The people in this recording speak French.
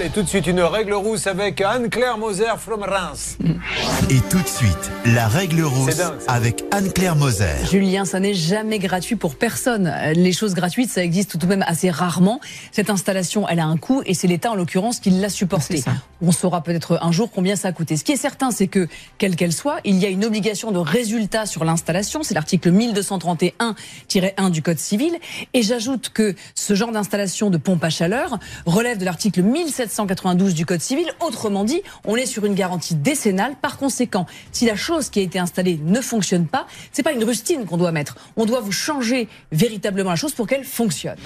Allez, tout de suite, une règle rousse avec Anne-Claire Moser from Reims. Et tout de suite, la règle rousse dingue, avec Anne-Claire Moser. Julien, ça n'est jamais gratuit pour personne. Les choses gratuites, ça existe tout de même assez rarement. Cette installation, elle a un coût et c'est l'État en l'occurrence qui l'a supporté. On saura peut-être un jour combien ça a coûté. Ce qui est certain, c'est que, quelle qu'elle soit, il y a une obligation de résultat sur l'installation. C'est l'article 1231-1 du Code civil. Et j'ajoute que ce genre d'installation de pompe à chaleur relève de l'article 1792 du Code civil. Autrement dit, on est sur une garantie décennale. Par conséquent, si la chose qui a été installée ne fonctionne pas, c'est pas une rustine qu'on doit mettre. On doit vous changer véritablement la chose pour qu'elle fonctionne.